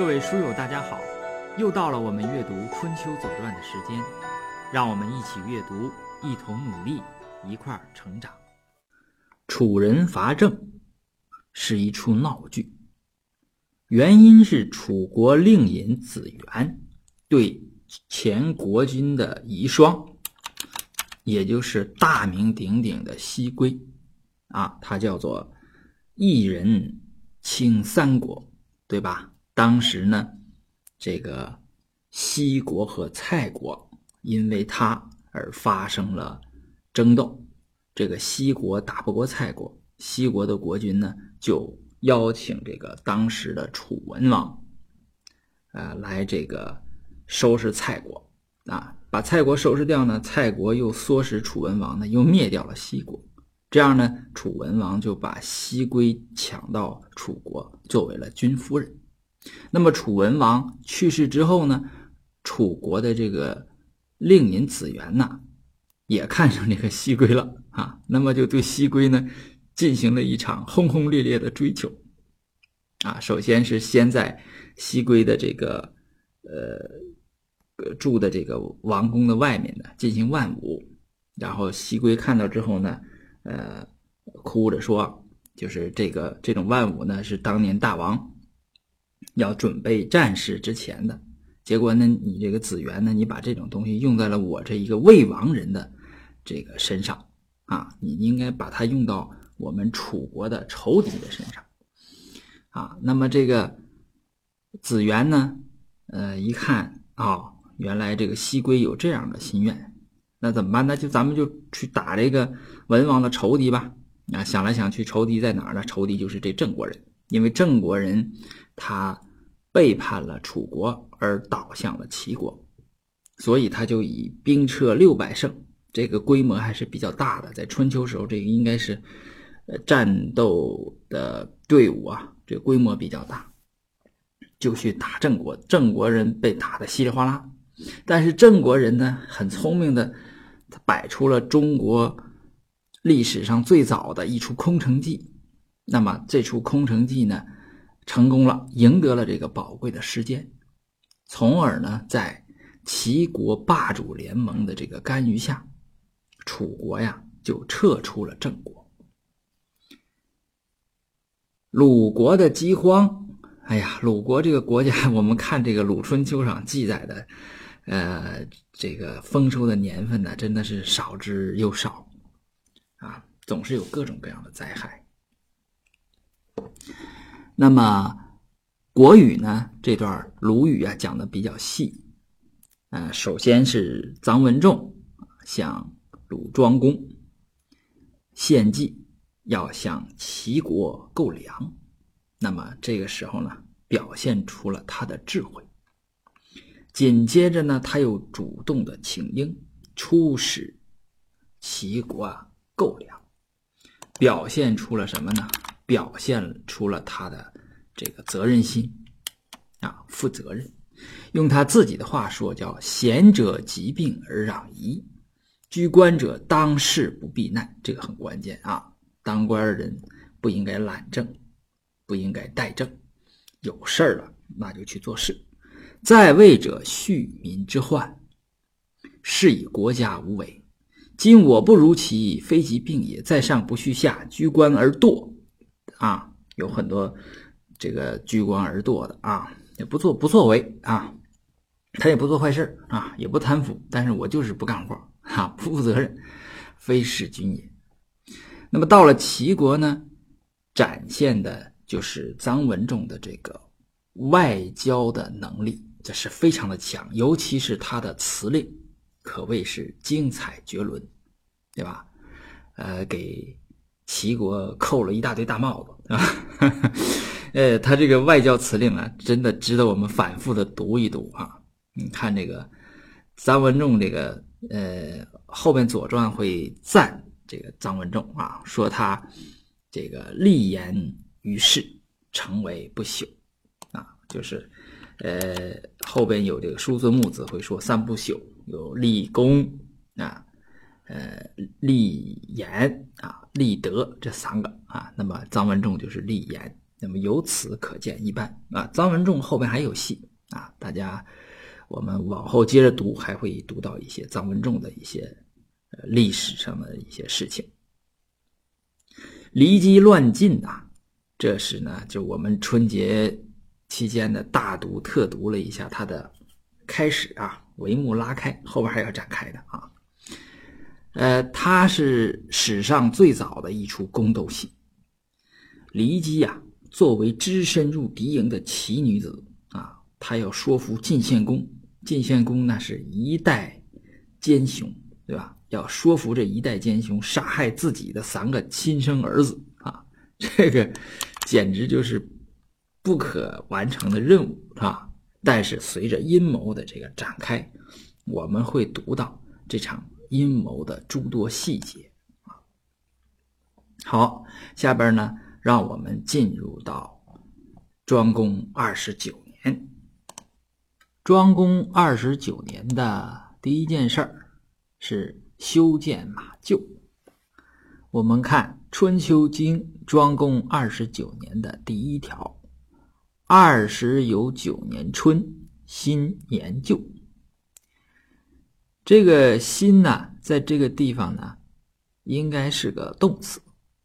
各位书友，大家好！又到了我们阅读《春秋左传》的时间，让我们一起阅读，一同努力，一块儿成长。楚人伐郑是一出闹剧，原因是楚国令尹子元对前国君的遗孀，也就是大名鼎鼎的西归，啊，他叫做一人倾三国，对吧？当时呢，这个西国和蔡国因为他而发生了争斗。这个西国打不过蔡国，西国的国君呢就邀请这个当时的楚文王，呃，来这个收拾蔡国啊，把蔡国收拾掉呢，蔡国又唆使楚文王呢又灭掉了西国，这样呢，楚文王就把西归抢到楚国，作为了君夫人。那么楚文王去世之后呢，楚国的这个令尹子元呐，也看上这个西归了啊，那么就对西归呢进行了一场轰轰烈烈的追求啊。首先是先在西归的这个呃住的这个王宫的外面呢进行万舞，然后西归看到之后呢，呃，哭着说，就是这个这种万舞呢是当年大王。要准备战事之前的结果呢？你这个子元呢？你把这种东西用在了我这一个魏王人的这个身上啊！你应该把它用到我们楚国的仇敌的身上啊！那么这个子元呢？呃，一看啊，原来这个西归有这样的心愿，那怎么办？那就咱们就去打这个文王的仇敌吧！啊，想来想去，仇敌在哪儿呢？仇敌就是这郑国人，因为郑国人。他背叛了楚国而倒向了齐国，所以他就以兵车六百乘，这个规模还是比较大的。在春秋时候，这个应该是呃战斗的队伍啊，这个规模比较大，就去打郑国。郑国人被打得稀里哗啦，但是郑国人呢很聪明的，他摆出了中国历史上最早的一出空城计。那么这出空城计呢？成功了，赢得了这个宝贵的时间，从而呢，在齐国霸主联盟的这个干预下，楚国呀就撤出了郑国。鲁国的饥荒，哎呀，鲁国这个国家，我们看这个《鲁春秋》上记载的，呃，这个丰收的年份呢，真的是少之又少，啊，总是有各种各样的灾害。那么，国语呢？这段鲁语啊讲的比较细。呃，首先是臧文仲向鲁庄公献计，要向齐国购粮。那么这个时候呢，表现出了他的智慧。紧接着呢，他又主动的请缨，出使齐国啊购粮，表现出了什么呢？表现出了他的这个责任心啊，负责任。用他自己的话说，叫“贤者疾病而攘夷，居官者当事不避难”。这个很关键啊！当官的人不应该懒政，不应该怠政，有事儿了那就去做事。在位者恤民之患，是以国家无为。今我不如其，非疾病也。在上不恤下，居官而惰。啊，有很多这个居官而惰的啊，也不做不作为啊，他也不做坏事啊，也不贪腐，但是我就是不干活哈，不负责任，非是君也。那么到了齐国呢，展现的就是臧文仲的这个外交的能力，这是非常的强，尤其是他的辞令，可谓是精彩绝伦，对吧？呃，给。齐国扣了一大堆大帽子 啊，呃，他这个外交辞令啊，真的值得我们反复的读一读啊。你看这个臧文仲这个，呃，后边《左传》会赞这个臧文仲啊，说他这个立言于世，成为不朽啊，就是呃后边有这个叔孙木子会说三不朽，有立功啊。呃，立言啊，立德这三个啊，那么臧文仲就是立言那么由此可见一斑啊。臧文仲后边还有戏啊，大家我们往后接着读，还会读到一些臧文仲的一些历史上的一些事情。离机乱进啊，这是呢，就我们春节期间的大读特读了一下它的开始啊，帷幕拉开，后边还要展开的啊。呃，它是史上最早的一出宫斗戏。骊姬呀，作为只身入敌营的奇女子啊，她要说服晋献公。晋献公那是一代奸雄，对吧？要说服这一代奸雄杀害自己的三个亲生儿子啊，这个简直就是不可完成的任务啊！但是随着阴谋的这个展开，我们会读到这场阴谋的诸多细节啊。好，下边呢，让我们进入到庄公二十九年。庄公二十九年的第一件事儿是。修建马厩。我们看《春秋经》庄公二十九年的第一条：“二十有九年春，新年旧。”这个“新”呢，在这个地方呢，应该是个动词，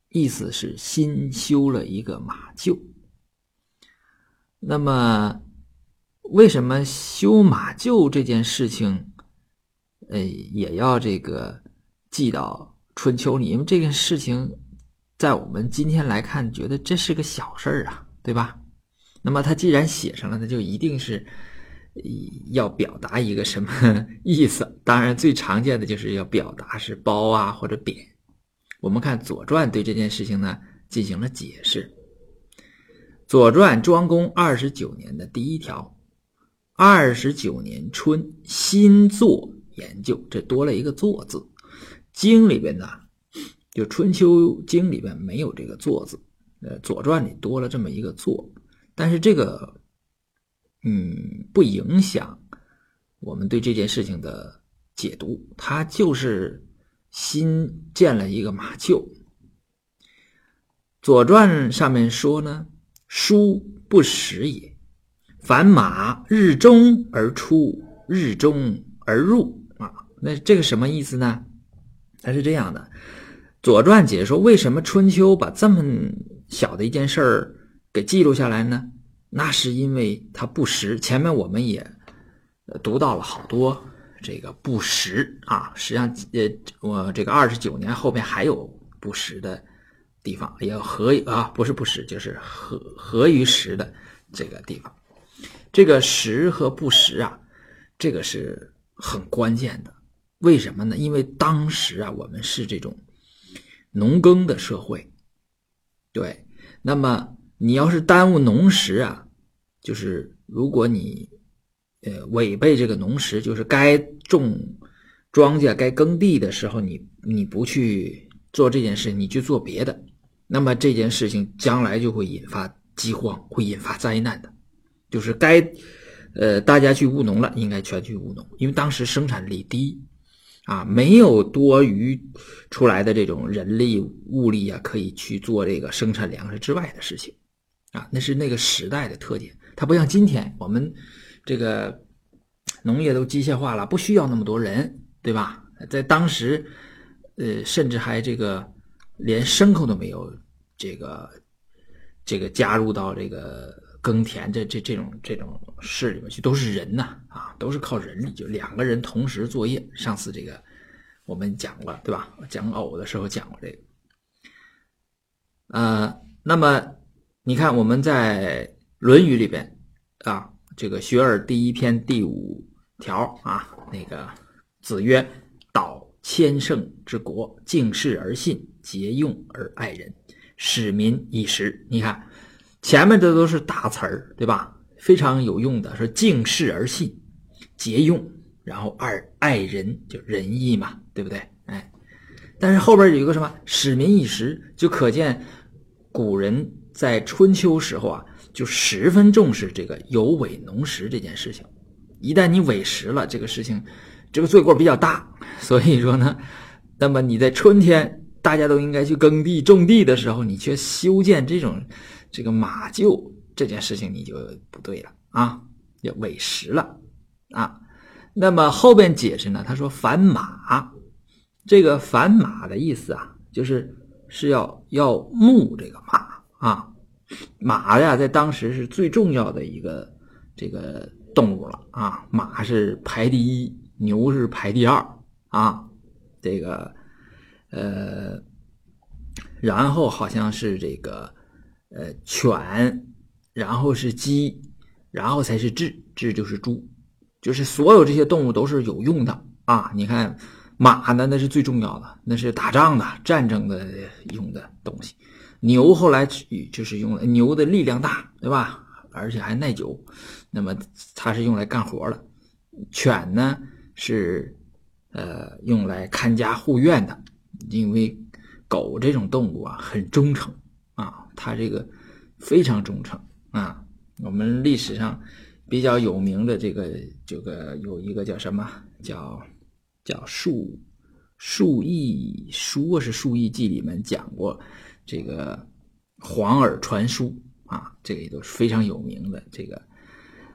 意思是新修了一个马厩。那么，为什么修马厩这件事情？呃，也要这个记到春秋里，因为这件事情在我们今天来看，觉得这是个小事儿啊，对吧？那么他既然写上了，那就一定是要表达一个什么意思？当然，最常见的就是要表达是褒啊或者贬。我们看《左传》对这件事情呢进行了解释，《左传》庄公二十九年的第一条：二十九年春，新作。研究这多了一个“作”字，经里边呢，就《春秋经》里边没有这个“作”字，呃，《左传》里多了这么一个“作”，但是这个，嗯，不影响我们对这件事情的解读。他就是新建了一个马厩，《左传》上面说呢：“书不食也，凡马日中而出，日中而入啊。”那这个什么意思呢？它是这样的，《左传》解说为什么春秋把这么小的一件事儿给记录下来呢？那是因为它不实。前面我们也读到了好多这个不实啊。实际上，呃，我这个二十九年后面还有不实的地方，也有合啊，不是不实，就是合合于实的这个地方。这个实和不实啊，这个是很关键的。为什么呢？因为当时啊，我们是这种农耕的社会，对。那么你要是耽误农时啊，就是如果你呃违背这个农时，就是该种庄稼、该耕地的时候，你你不去做这件事，你去做别的，那么这件事情将来就会引发饥荒，会引发灾难的。就是该呃大家去务农了，应该全去务农，因为当时生产力低。啊，没有多余出来的这种人力物力啊，可以去做这个生产粮食之外的事情，啊，那是那个时代的特点。它不像今天，我们这个农业都机械化了，不需要那么多人，对吧？在当时，呃，甚至还这个连牲口都没有，这个这个加入到这个耕田这这这种这种事里面去，都是人呐，啊，都是靠人力，就两个人同时作业。上次这个。我们讲过，对吧？讲偶的时候讲过这个。呃，那么你看，我们在《论语》里边啊，这个《学而》第一篇第五条啊，那个子曰：“导千乘之国，敬事而信，节用而爱人，使民以时。”你看，前面这都是大词儿，对吧？非常有用的，说敬事而信，节用。然后二爱人就仁义嘛，对不对？哎，但是后边有一个什么使民以时，就可见古人在春秋时候啊，就十分重视这个有违农时这件事情。一旦你违时了，这个事情这个罪过比较大。所以说呢，那么你在春天大家都应该去耕地种地的时候，你却修建这种这个马厩这件事情你就不对了啊，要委实了啊。那么后边解释呢，他说反马，这个反马的意思啊，就是是要要牧这个马啊。马呀，在当时是最重要的一个这个动物了啊，马是排第一，牛是排第二啊，这个呃，然后好像是这个呃犬，然后是鸡，然后才是雉，雉就是猪。就是所有这些动物都是有用的啊！你看马呢，那是最重要的，那是打仗的、战争的用的东西。牛后来就是用牛的力量大，对吧？而且还耐久，那么它是用来干活的。犬呢是呃用来看家护院的，因为狗这种动物啊很忠诚啊，它这个非常忠诚啊。我们历史上。比较有名的这个这个有一个叫什么叫叫《数数亿书》是《数亿记》里面讲过这个黄耳传书啊，这个也都是非常有名的。这个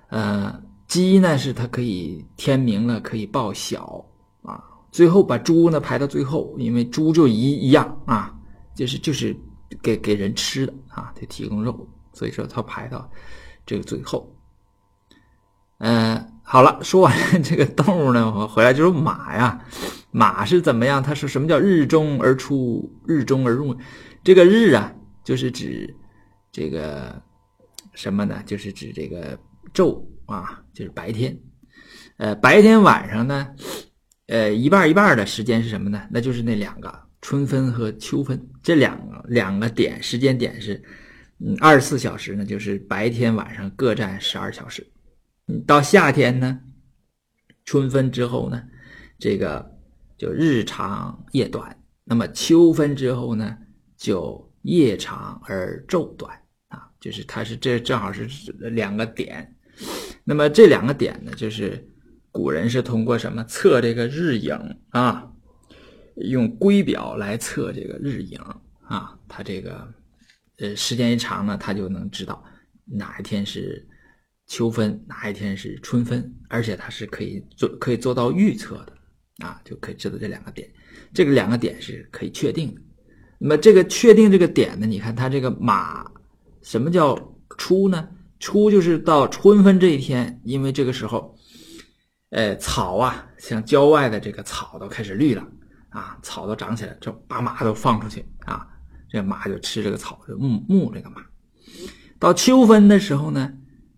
呃鸡呢是它可以天明了可以报晓啊，最后把猪呢排到最后，因为猪就一一样啊，就是就是给给人吃的啊，得提供肉，所以说它排到这个最后。嗯，好了，说完了这个动物呢，我回来就是马呀。马是怎么样？它是什么叫日中而出，日中而入？这个日啊，就是指这个什么呢？就是指这个昼啊，就是白天。呃，白天晚上呢，呃，一半一半的时间是什么呢？那就是那两个春分和秋分这两两个点时间点是，嗯，二十四小时呢，就是白天晚上各占十二小时。到夏天呢，春分之后呢，这个就日长夜短；那么秋分之后呢，就夜长而昼短啊，就是它是这正好是两个点。那么这两个点呢，就是古人是通过什么测这个日影啊，用圭表来测这个日影啊，它这个呃时间一长呢，它就能知道哪一天是。秋分哪一天是春分？而且它是可以做可以做到预测的啊，就可以知道这两个点，这个两个点是可以确定的。那么这个确定这个点呢？你看它这个马，什么叫初呢？初就是到春分这一天，因为这个时候，呃，草啊，像郊外的这个草都开始绿了啊，草都长起来，就把马都放出去啊，这马就吃这个草，就牧牧这个马。到秋分的时候呢？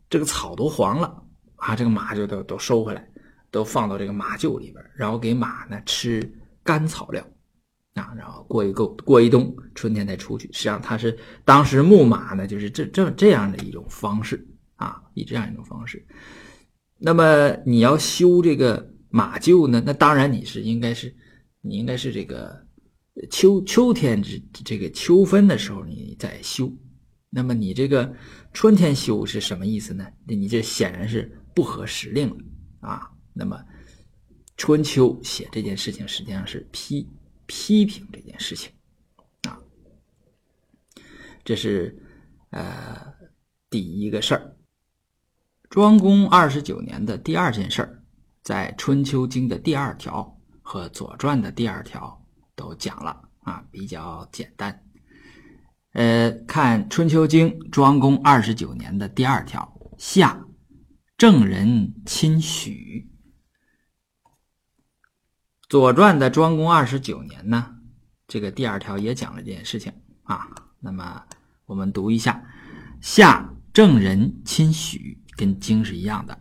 这个草都黄了啊，这个马就都都收回来，都放到这个马厩里边，然后给马呢吃干草料啊，然后过一个过一冬，春天再出去。实际上，它是当时牧马呢，就是这这这样的一种方式啊，以这样一种方式。那么你要修这个马厩呢，那当然你是应该是你应该是这个秋秋天这这个秋分的时候你再修。那么你这个春天修是什么意思呢？你这显然是不合时令了啊。那么春秋写这件事情实际上是批批评这件事情啊。这是呃第一个事儿。庄公二十九年的第二件事儿，在《春秋经》的第二条和《左传》的第二条都讲了啊，比较简单。呃，看《春秋经》庄公二十九年的第二条，夏郑人亲许。《左传》的庄公二十九年呢，这个第二条也讲了这件事情啊。那么我们读一下：夏郑人亲许，跟经是一样的。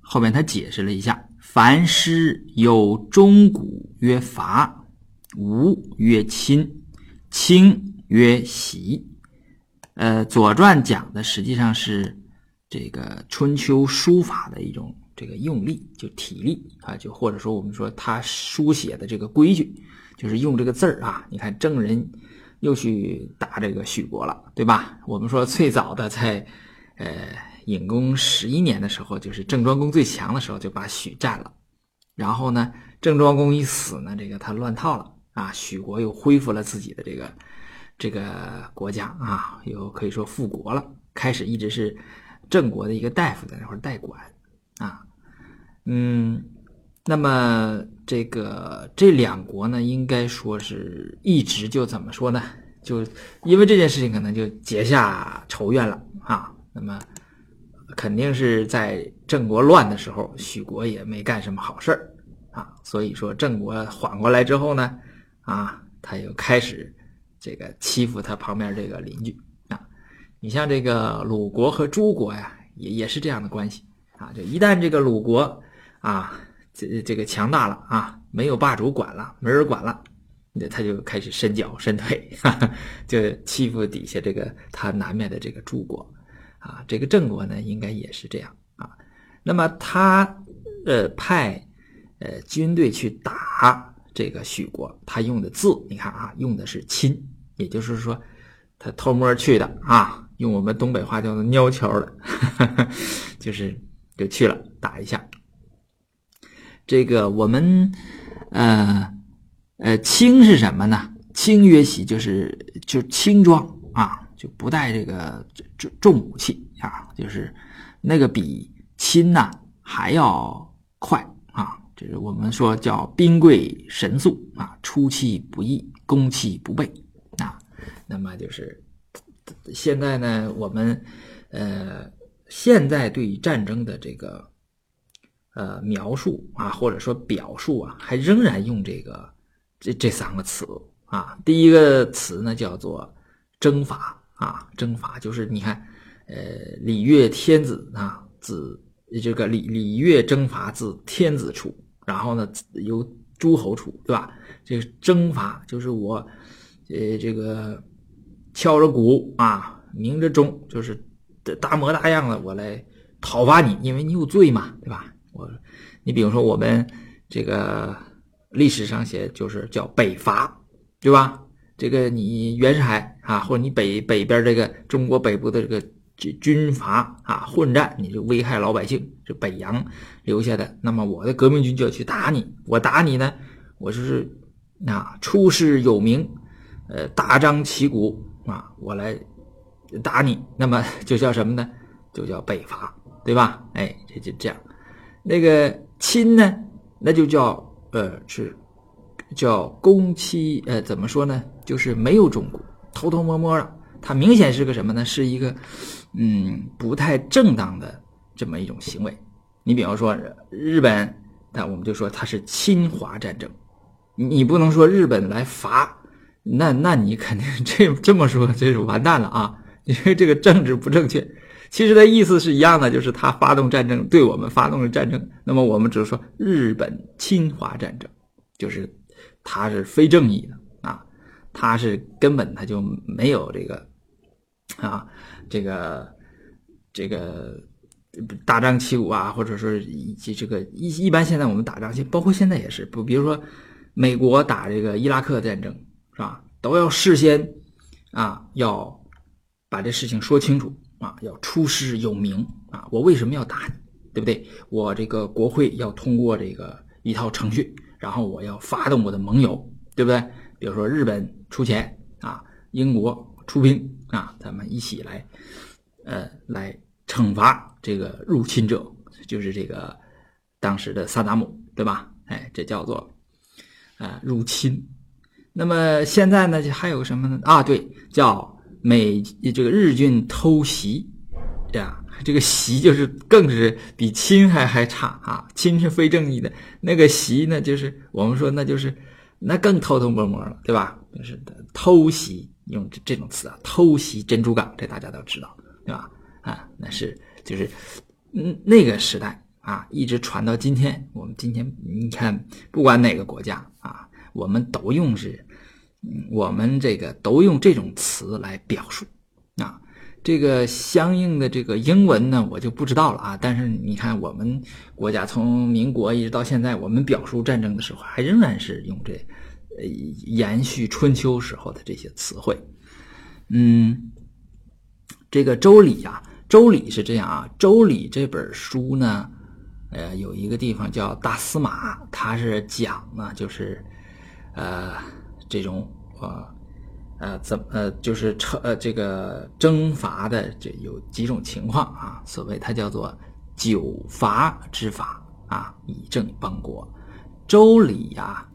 后面他解释了一下：凡诗有钟鼓曰伐，吴曰亲，清。曰习，呃，《左传》讲的实际上是这个春秋书法的一种这个用力，就体力啊，就或者说我们说他书写的这个规矩，就是用这个字儿啊。你看郑人又去打这个许国了，对吧？我们说最早的在呃隐公十一年的时候，就是郑庄公最强的时候，就把许占了。然后呢，郑庄公一死呢，这个他乱套了啊，许国又恢复了自己的这个。这个国家啊，有可以说复国了，开始一直是郑国的一个大夫在那块代管啊，嗯，那么这个这两国呢，应该说是一直就怎么说呢？就因为这件事情，可能就结下仇怨了啊。那么肯定是在郑国乱的时候，许国也没干什么好事儿啊。所以说郑国缓过来之后呢，啊，他又开始这个欺负他旁边这个邻居啊。你像这个鲁国和朱国呀，也也是这样的关系啊。就一旦这个鲁国啊，这这个强大了啊，没有霸主管了，没人管了。那他就开始伸脚伸腿，哈哈，就欺负底下这个他南面的这个诸国，啊，这个郑国呢应该也是这样啊。那么他呃派呃军队去打这个许国，他用的字你看啊，用的是亲，也就是说他偷摸去的啊，用我们东北话叫做尿悄的，哈哈，就是就去了打一下。这个我们呃。呃，轻是什么呢？轻曰喜，就是就轻装啊，就不带这个重重武器啊，就是那个比轻呐还要快啊。这是我们说叫兵贵神速啊，出其不意，攻其不备啊。那么就是现在呢，我们呃现在对战争的这个呃描述啊，或者说表述啊，还仍然用这个。这这三个词啊，第一个词呢叫做征伐啊，征伐就是你看，呃，礼乐天子啊，自这个礼礼乐征伐自天子出，然后呢由诸侯出，对吧？这个征伐就是我，呃，这个敲着鼓啊，鸣着钟，就是大模大样的我来讨伐你，因为你有罪嘛，对吧？我，你比如说我们这个。历史上写就是叫北伐，对吧？这个你袁世凯啊，或者你北北边这个中国北部的这个军军阀啊混战，你就危害老百姓，是北洋留下的。那么我的革命军就要去打你，我打你呢，我就是啊出师有名，呃大张旗鼓啊，我来打你，那么就叫什么呢？就叫北伐，对吧？哎，这就这样。那个亲呢，那就叫。呃，是叫攻期，呃，怎么说呢？就是没有中国，偷偷摸摸的。它明显是个什么呢？是一个嗯不太正当的这么一种行为。你比方说日本，那我们就说它是侵华战争。你不能说日本来伐，那那你肯定这这么说，这是完蛋了啊！因为这个政治不正确。其实的意思是一样的，就是他发动战争，对我们发动了战争。那么我们只是说日本侵华战争，就是他是非正义的啊，他是根本他就没有这个啊，这个这个大张旗鼓啊，或者说以及这个一一般现在我们打仗，包括现在也是不，比如说美国打这个伊拉克战争是吧，都要事先啊要把这事情说清楚。啊，要出师有名啊！我为什么要打你，对不对？我这个国会要通过这个一套程序，然后我要发动我的盟友，对不对？比如说日本出钱啊，英国出兵啊，咱们一起来，呃，来惩罚这个入侵者，就是这个当时的萨达姆，对吧？哎，这叫做啊入侵。那么现在呢，还有什么呢？啊，对，叫。美这个日军偷袭，呀，这个袭就是更是比亲还还差啊！亲是非正义的，那个袭呢，就是我们说那就是那更偷偷摸摸了，对吧？就是偷袭，用这这种词啊，偷袭珍珠港，这大家都知道，对吧？啊，那是就是嗯那个时代啊，一直传到今天，我们今天你看，不管哪个国家啊，我们都用是。我们这个都用这种词来表述啊，这个相应的这个英文呢，我就不知道了啊。但是你看，我们国家从民国一直到现在，我们表述战争的时候，还仍然是用这呃延续春秋时候的这些词汇。嗯，这个《周礼》啊，《周礼》是这样啊，《周礼》这本书呢，呃，有一个地方叫大司马，他是讲呢，就是呃。这种呃呃，怎么呃，就是呃这个征伐的这有几种情况啊？所谓它叫做九伐之法啊，以正邦国。周礼呀，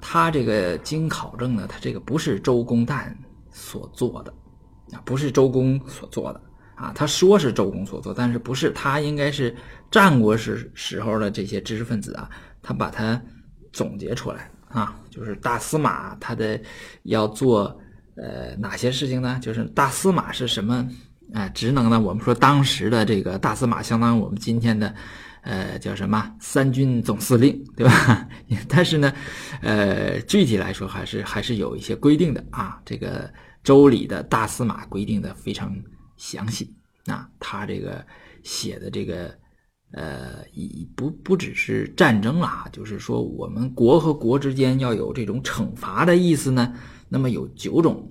他这个经考证呢，他这个不是周公旦所做的啊，不是周公所做的啊。他说是周公所做，但是不是他应该是战国时时候的这些知识分子啊，他把它总结出来啊，就是大司马他的要做呃哪些事情呢？就是大司马是什么啊职能呢？我们说当时的这个大司马相当于我们今天的。呃，叫什么三军总司令，对吧？但是呢，呃，具体来说还是还是有一些规定的啊。这个周礼的大司马规定的非常详细啊。他这个写的这个呃，不不只是战争了啊，就是说我们国和国之间要有这种惩罚的意思呢。那么有九种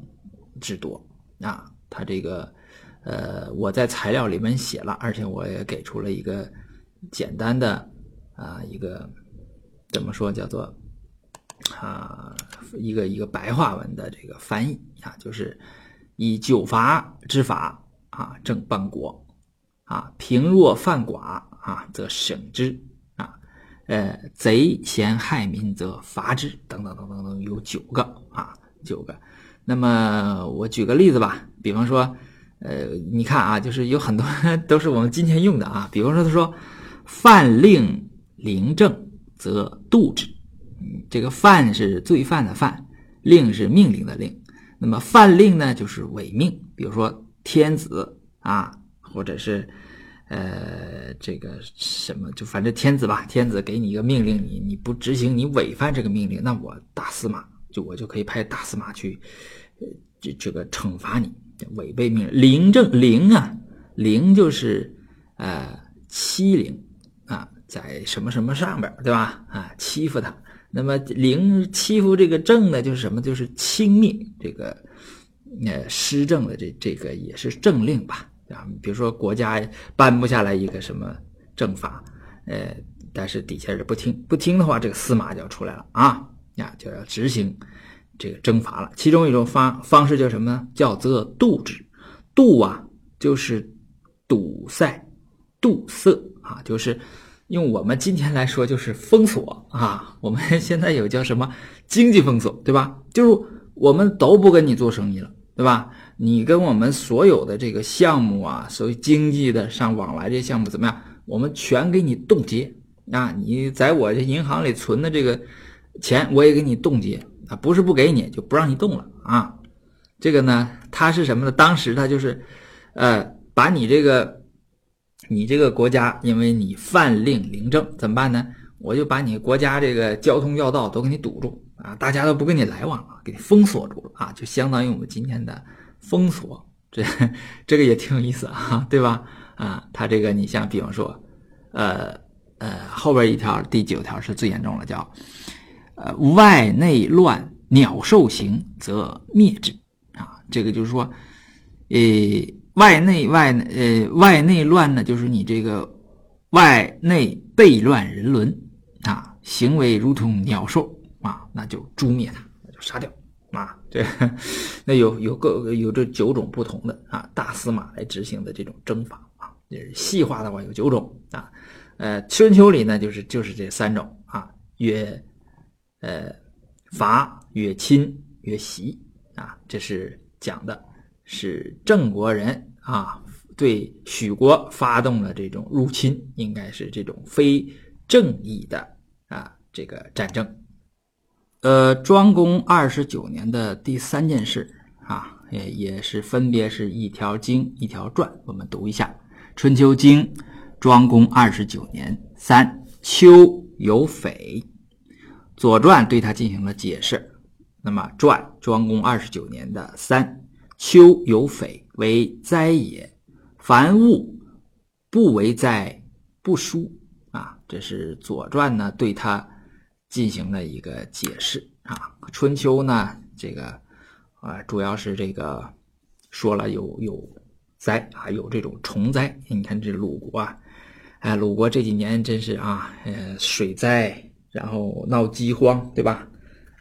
之多啊。他这个呃，我在材料里面写了，而且我也给出了一个。简单的啊，一个怎么说叫做啊，一个一个白话文的这个翻译啊，就是以九罚之法啊，正邦国啊，平弱犯寡啊，则省之啊，呃，贼嫌害民则罚之，等等等等等，有九个啊，九个。那么我举个例子吧，比方说，呃，你看啊，就是有很多都是我们今天用的啊，比方说他说。犯令临政，则度之。嗯，这个犯是罪犯的犯，令是命令的令。那么犯令呢，就是违命。比如说天子啊，或者是呃这个什么，就反正天子吧，天子给你一个命令，你你不执行，你违反这个命令，那我大司马就我就可以派大司马去，呃这这个惩罚你违背命令。临政临啊，临就是呃欺凌。啊，在什么什么上边，对吧？啊，欺负他。那么零欺负这个政呢，就是什么？就是轻蔑这个呃施政的这这个也是政令吧？啊，比如说国家颁布下来一个什么政法，呃，但是底下人不听，不听的话，这个司马就要出来了啊，呀，就要执行这个征伐了。其中一种方方式叫什么呢？叫做度之。度啊，就是堵塞、堵塞。啊，就是用我们今天来说，就是封锁啊。我们 现在有叫什么经济封锁，对吧？就是我们都不跟你做生意了，对吧？你跟我们所有的这个项目啊，所谓经济的上往来这些项目怎么样？我们全给你冻结啊！你在我这银行里存的这个钱，我也给你冻结啊！不是不给你，就不让你动了啊！这个呢，它是什么呢？当时它就是，呃，把你这个。你这个国家，因为你犯令临政，怎么办呢？我就把你国家这个交通要道都给你堵住啊，大家都不跟你来往了，给你封锁住了啊，就相当于我们今天的封锁。这 这个也挺有意思啊，对吧？啊，他这个你像比方说，呃呃，后边一条第九条是最严重了，叫呃外内乱，鸟兽行，则灭之啊。这个就是说，呃。外内外呃外内乱呢，就是你这个外内悖乱人伦啊，行为如同鸟兽啊，那就诛灭他，那就杀掉啊。这那有有个有这九种不同的啊，大司马来执行的这种征法啊，也是细化的话有九种啊。呃，春秋里呢就是就是这三种啊，曰呃伐，曰亲，曰袭啊，这是讲的是郑国人。啊，对许国发动了这种入侵，应该是这种非正义的啊这个战争。呃，庄公二十九年的第三件事啊，也也是分别是一条经一条传，我们读一下《春秋经》。庄公二十九年三秋有匪，《左传》对他进行了解释。那么传庄公二十九年的三秋有匪。为灾也，凡物不为灾，不书啊。这是《左传》呢对他进行了一个解释啊。《春秋》呢，这个啊，主要是这个说了有有灾啊，有这种虫灾。你看这鲁国啊，哎，鲁国这几年真是啊，呃，水灾，然后闹饥荒，对吧？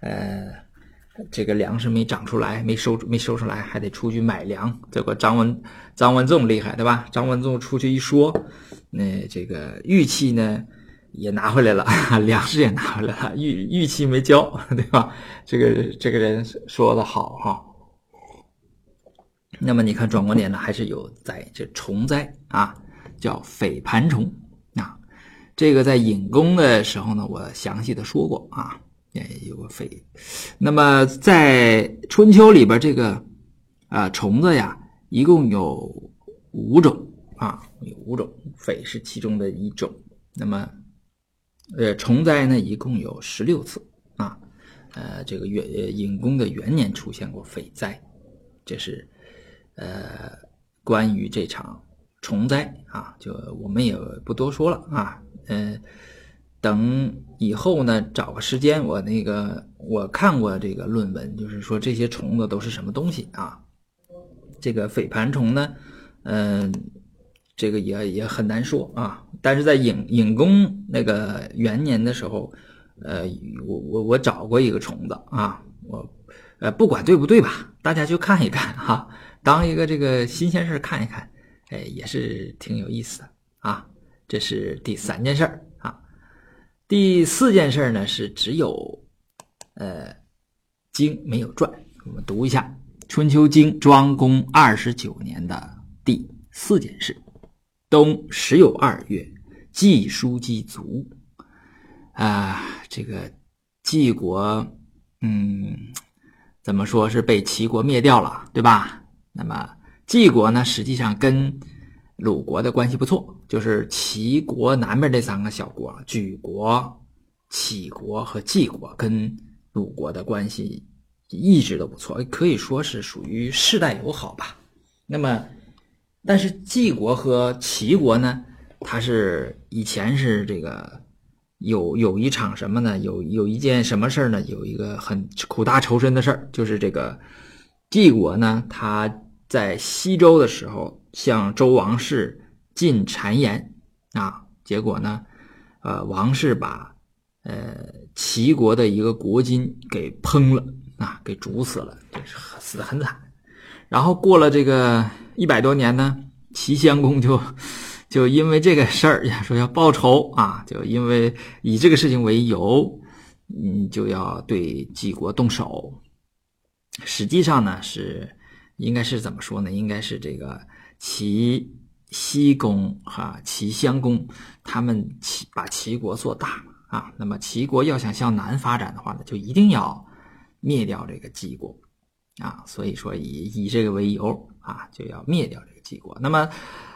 呃这个粮食没长出来，没收没收出来，还得出去买粮。结果张文张文仲厉害，对吧？张文仲出去一说，那这个玉器呢也拿回来了，粮食也拿回来了，玉玉器没交，对吧？这个这个人说的好哈。那么你看，转过年呢还是有灾，这虫灾啊，叫匪盘虫啊。这个在隐公的时候呢，我详细的说过啊。也有个匪，那么在春秋里边，这个啊虫子呀，一共有五种啊，有五种，匪是其中的一种。那么，呃，虫灾呢，一共有十六次啊，呃，这个元隐公的元年出现过匪灾，这是呃关于这场虫灾啊，就我们也不多说了啊，嗯。等以后呢，找个时间，我那个我看过这个论文，就是说这些虫子都是什么东西啊？这个匪盘虫呢，嗯，这个也也很难说啊。但是在隐隐公那个元年的时候，呃，我我我找过一个虫子啊，我呃不管对不对吧，大家就看一看哈，当一个这个新鲜事看一看，哎，也是挺有意思的啊。这是第三件事儿啊。第四件事儿呢是只有，呃，经没有传。我们读一下《春秋经》庄公二十九年的第四件事：冬十有二月，季叔姬卒。啊，这个季国，嗯，怎么说是被齐国灭掉了，对吧？那么季国呢，实际上跟鲁国的关系不错。就是齐国南边这三个小国，莒国、杞国和晋国，跟鲁国的关系一直都不错，可以说是属于世代友好吧。那么，但是晋国和齐国呢，它是以前是这个有有一场什么呢？有有一件什么事儿呢？有一个很苦大仇深的事儿，就是这个晋国呢，他在西周的时候向周王室。进谗言啊，结果呢，呃，王室把呃齐国的一个国君给烹了啊，给煮死了，就是死的很惨。然后过了这个一百多年呢，齐襄公就就因为这个事儿呀，说要报仇啊，就因为以这个事情为由，嗯，就要对晋国动手。实际上呢，是应该是怎么说呢？应该是这个齐。西公哈齐襄公，他们齐把齐国做大啊。那么齐国要想向南发展的话呢，就一定要灭掉这个晋国啊。所以说以以这个为由啊，就要灭掉这个晋国。那么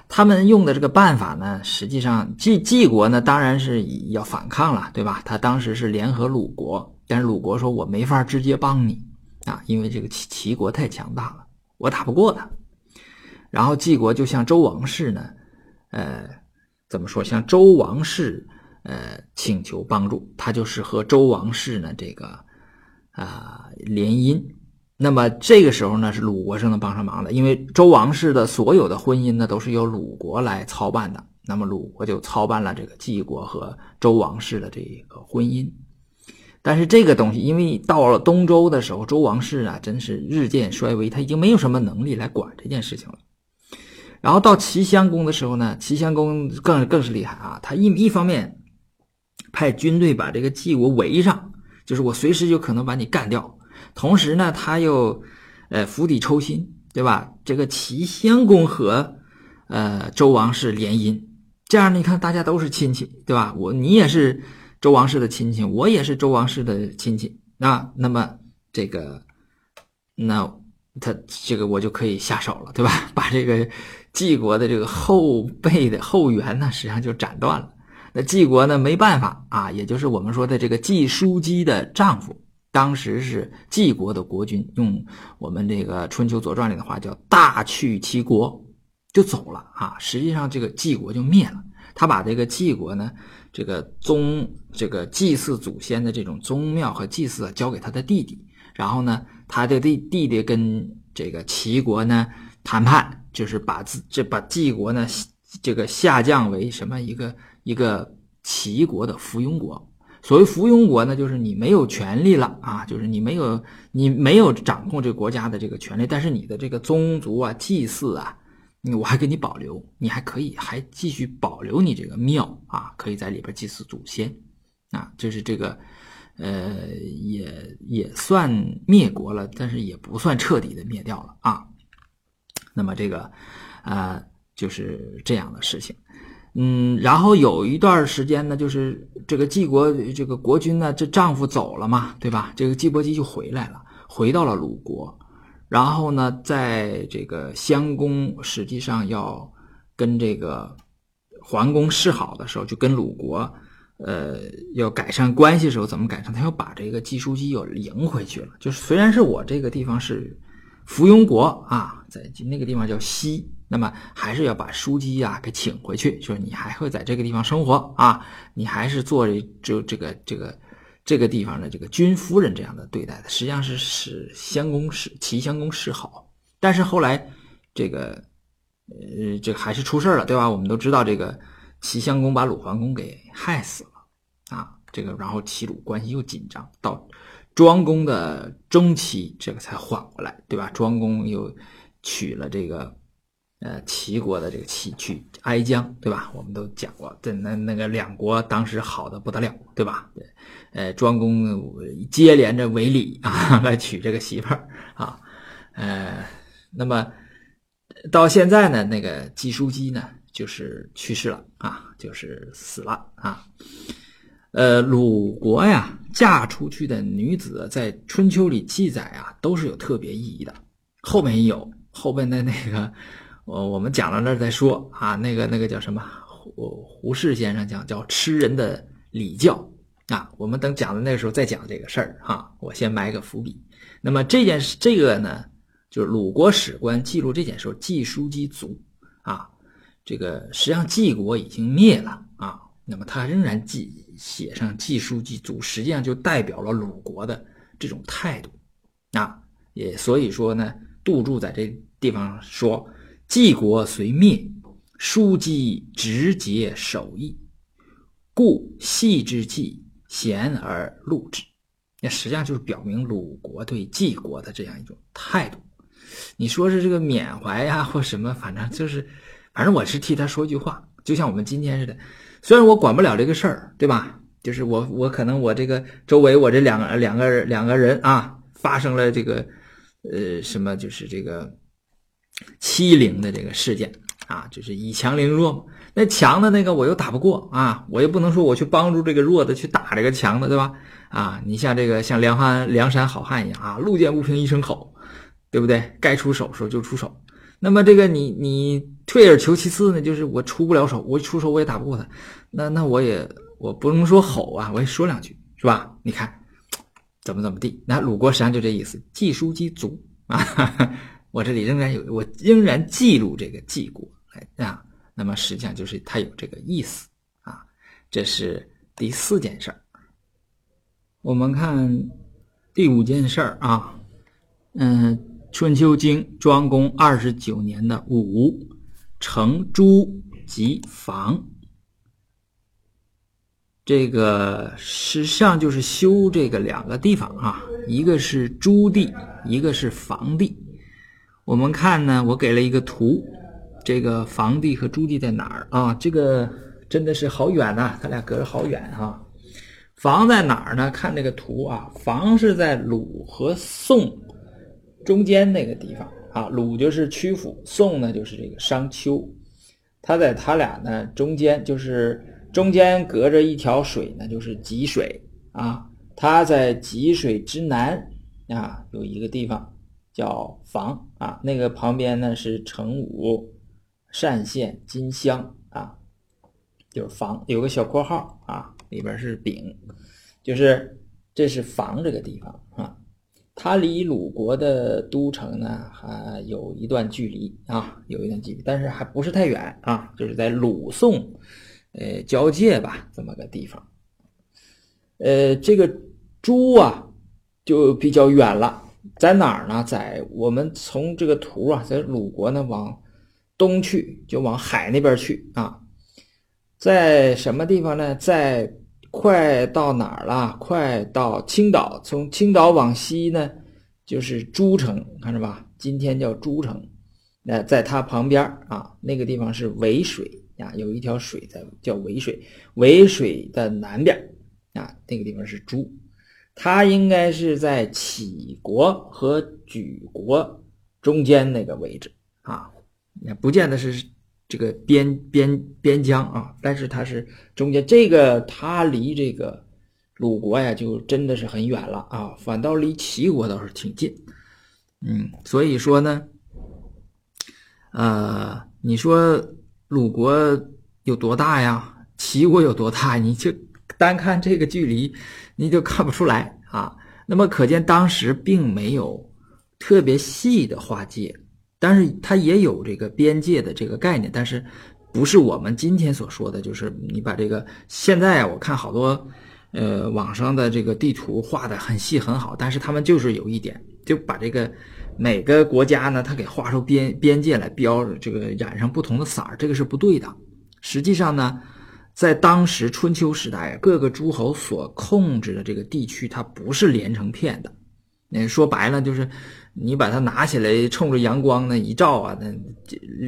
他们用的这个办法呢，实际上晋晋国呢当然是要反抗了，对吧？他当时是联合鲁国，但是鲁国说我没法直接帮你啊，因为这个齐齐国太强大了，我打不过他。然后晋国就向周王室呢，呃，怎么说？向周王室呃请求帮助，他就是和周王室呢这个啊联姻。那么这个时候呢，是鲁国是能帮上忙的，因为周王室的所有的婚姻呢都是由鲁国来操办的。那么鲁国就操办了这个晋国和周王室的这个婚姻。但是这个东西，因为到了东周的时候，周王室啊真是日渐衰微，他已经没有什么能力来管这件事情了。然后到齐襄公的时候呢，齐襄公更更是厉害啊！他一一方面派军队把这个晋国围上，就是我随时就可能把你干掉；同时呢，他又呃釜底抽薪，对吧？这个齐襄公和呃周王室联姻，这样呢你看大家都是亲戚，对吧？我你也是周王室的亲戚，我也是周王室的亲戚，那那么这个那他这个我就可以下手了，对吧？把这个。晋国的这个后背的后援呢，实际上就斩断了。那晋国呢，没办法啊，也就是我们说的这个季叔姬的丈夫，当时是晋国的国君，用我们这个《春秋左传》里的话叫“大去其国”，就走了啊。实际上，这个晋国就灭了。他把这个晋国呢，这个宗这个祭祀祖先的这种宗庙和祭祀交给他的弟弟，然后呢，他的弟弟弟跟这个齐国呢谈判。就是把自这把晋国呢，这个下降为什么一个一个齐国的附庸国，所谓附庸国呢，就是你没有权利了啊，就是你没有你没有掌控这个国家的这个权利，但是你的这个宗族啊、祭祀啊，我还给你保留，你还可以还继续保留你这个庙啊，可以在里边祭祀祖先啊，就是这个呃，也也算灭国了，但是也不算彻底的灭掉了啊。那么这个呃，就是这样的事情。嗯，然后有一段时间呢，就是这个季国这个国君呢，这丈夫走了嘛，对吧？这个季伯姬就回来了，回到了鲁国，然后呢，在这个襄公实际上要跟这个桓公示好的时候，就跟鲁国呃要改善关系的时候，怎么改善？他要把这个季叔姬又迎回去了。就是虽然是我这个地方是附庸国啊，在那个地方叫西。那么还是要把书记呀给请回去，就是你还会在这个地方生活啊，你还是做这就这个这个这个地方的这个君夫人这样的对待的，实际上是使襄公使齐襄公示好。但是后来这个呃这个还是出事了，对吧？我们都知道这个齐襄公把鲁桓公给害死了啊，这个然后齐鲁关系又紧张，到庄公的中期这个才缓过来，对吧？庄公又娶了这个。呃，齐国的这个齐去哀姜，对吧？我们都讲过，这那那个两国当时好的不得了，对吧？呃，庄公接连着为礼啊，来娶这个媳妇儿啊，呃，那么到现在呢，那个季叔姬呢，就是去世了啊，就是死了啊。呃，鲁国呀，嫁出去的女子在春秋里记载啊，都是有特别意义的。后面也有后面的那个。我我们讲到那儿再说啊，那个那个叫什么胡胡适先生讲叫吃人的礼教啊，我们等讲到那个时候再讲这个事儿哈，我先埋个伏笔。那么这件事这个呢，就是鲁国史官记录这件事，季叔姬族啊，这个实际上季国已经灭了啊，那么他仍然记写上季叔姬族，实际上就代表了鲁国的这种态度啊，也所以说呢，杜注在这地方说。晋国虽灭，叔姬直节守义，故系之计贤而录之。那实际上就是表明鲁国对晋国的这样一种态度。你说是这个缅怀呀，或什么，反正就是，反正我是替他说句话，就像我们今天似的。虽然我管不了这个事儿，对吧？就是我，我可能我这个周围我这两个两个人两个人啊，发生了这个呃什么，就是这个。欺凌的这个事件啊，就是以强凌弱。那强的那个我又打不过啊，我又不能说我去帮助这个弱的去打这个强的，对吧？啊，你像这个像梁汉梁山好汉一样啊，路见不平一声吼，对不对？该出手时候就出手。那么这个你你退而求其次呢，就是我出不了手，我出手我也打不过他。那那我也我不能说吼啊，我也说两句是吧？你看怎么怎么地？那鲁国实际上就这意思，既书既足啊。我这里仍然有，我仍然记录这个记过来啊。那么实际上就是它有这个意思啊。这是第四件事儿。我们看第五件事儿啊。嗯，《春秋经》庄公二十九年的五，成朱及房。这个实际上就是修这个两个地方啊，一个是朱地，一个是房地。我们看呢，我给了一个图，这个房地和朱棣在哪儿啊？这个真的是好远呐，他俩隔着好远哈。房在哪儿呢？看这个图啊，房是在鲁和宋中间那个地方啊。鲁就是曲阜，宋呢就是这个商丘，它在它俩呢中间，就是中间隔着一条水呢，就是济水啊。它在济水之南啊，有一个地方。叫房啊，那个旁边呢是成武、单县、金乡啊，就是房，有个小括号啊，里边是丙，就是这是房这个地方啊，它离鲁国的都城呢还有一段距离啊，有一段距离，但是还不是太远啊，就是在鲁宋呃交界吧，这么个地方。呃，这个朱啊就比较远了。在哪儿呢？在我们从这个图啊，在鲁国呢往东去，就往海那边去啊。在什么地方呢？在快到哪儿了？快到青岛，从青岛往西呢，就是诸城，看着吧？今天叫诸城。那在它旁边啊，那个地方是渭水啊，有一条水在叫渭水。渭水的南边啊，那个地方是诸，它应该是在杞国和莒国中间那个位置啊，也不见得是。这个边边边疆啊，但是它是中间这个，它离这个鲁国呀，就真的是很远了啊，反倒离齐国倒是挺近。嗯，所以说呢，呃，你说鲁国有多大呀？齐国有多大？你就单看这个距离，你就看不出来啊。那么可见当时并没有特别细的划界。但是它也有这个边界的这个概念，但是不是我们今天所说的，就是你把这个现在我看好多，呃，网上的这个地图画的很细很好，但是他们就是有一点，就把这个每个国家呢，它给画出边边界来标这个染上不同的色儿，这个是不对的。实际上呢，在当时春秋时代，各个诸侯所控制的这个地区，它不是连成片的。那说白了就是。你把它拿起来，冲着阳光呢一照啊，那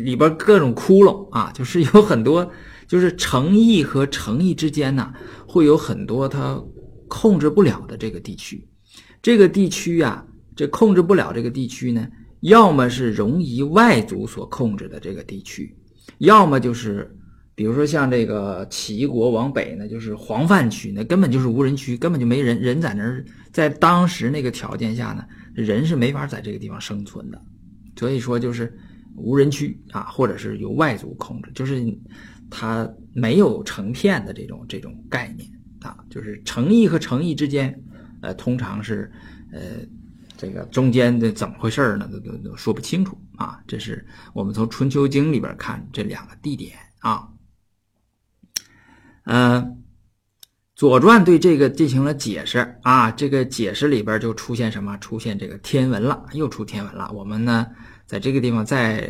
里边各种窟窿啊，就是有很多，就是城邑和城邑之间呢，会有很多它控制不了的这个地区。这个地区啊，这控制不了这个地区呢，要么是容夷外族所控制的这个地区，要么就是，比如说像这个齐国往北呢，就是黄泛区，那根本就是无人区，根本就没人，人在那儿，在当时那个条件下呢。人是没法在这个地方生存的，所以说就是无人区啊，或者是由外族控制，就是它没有成片的这种这种概念啊，就是城邑和城邑之间，呃，通常是呃这个中间的怎么回事呢？都都都说不清楚啊。这是我们从《春秋经》里边看这两个地点啊，嗯。《左传》对这个进行了解释啊，这个解释里边就出现什么？出现这个天文了，又出天文了。我们呢，在这个地方再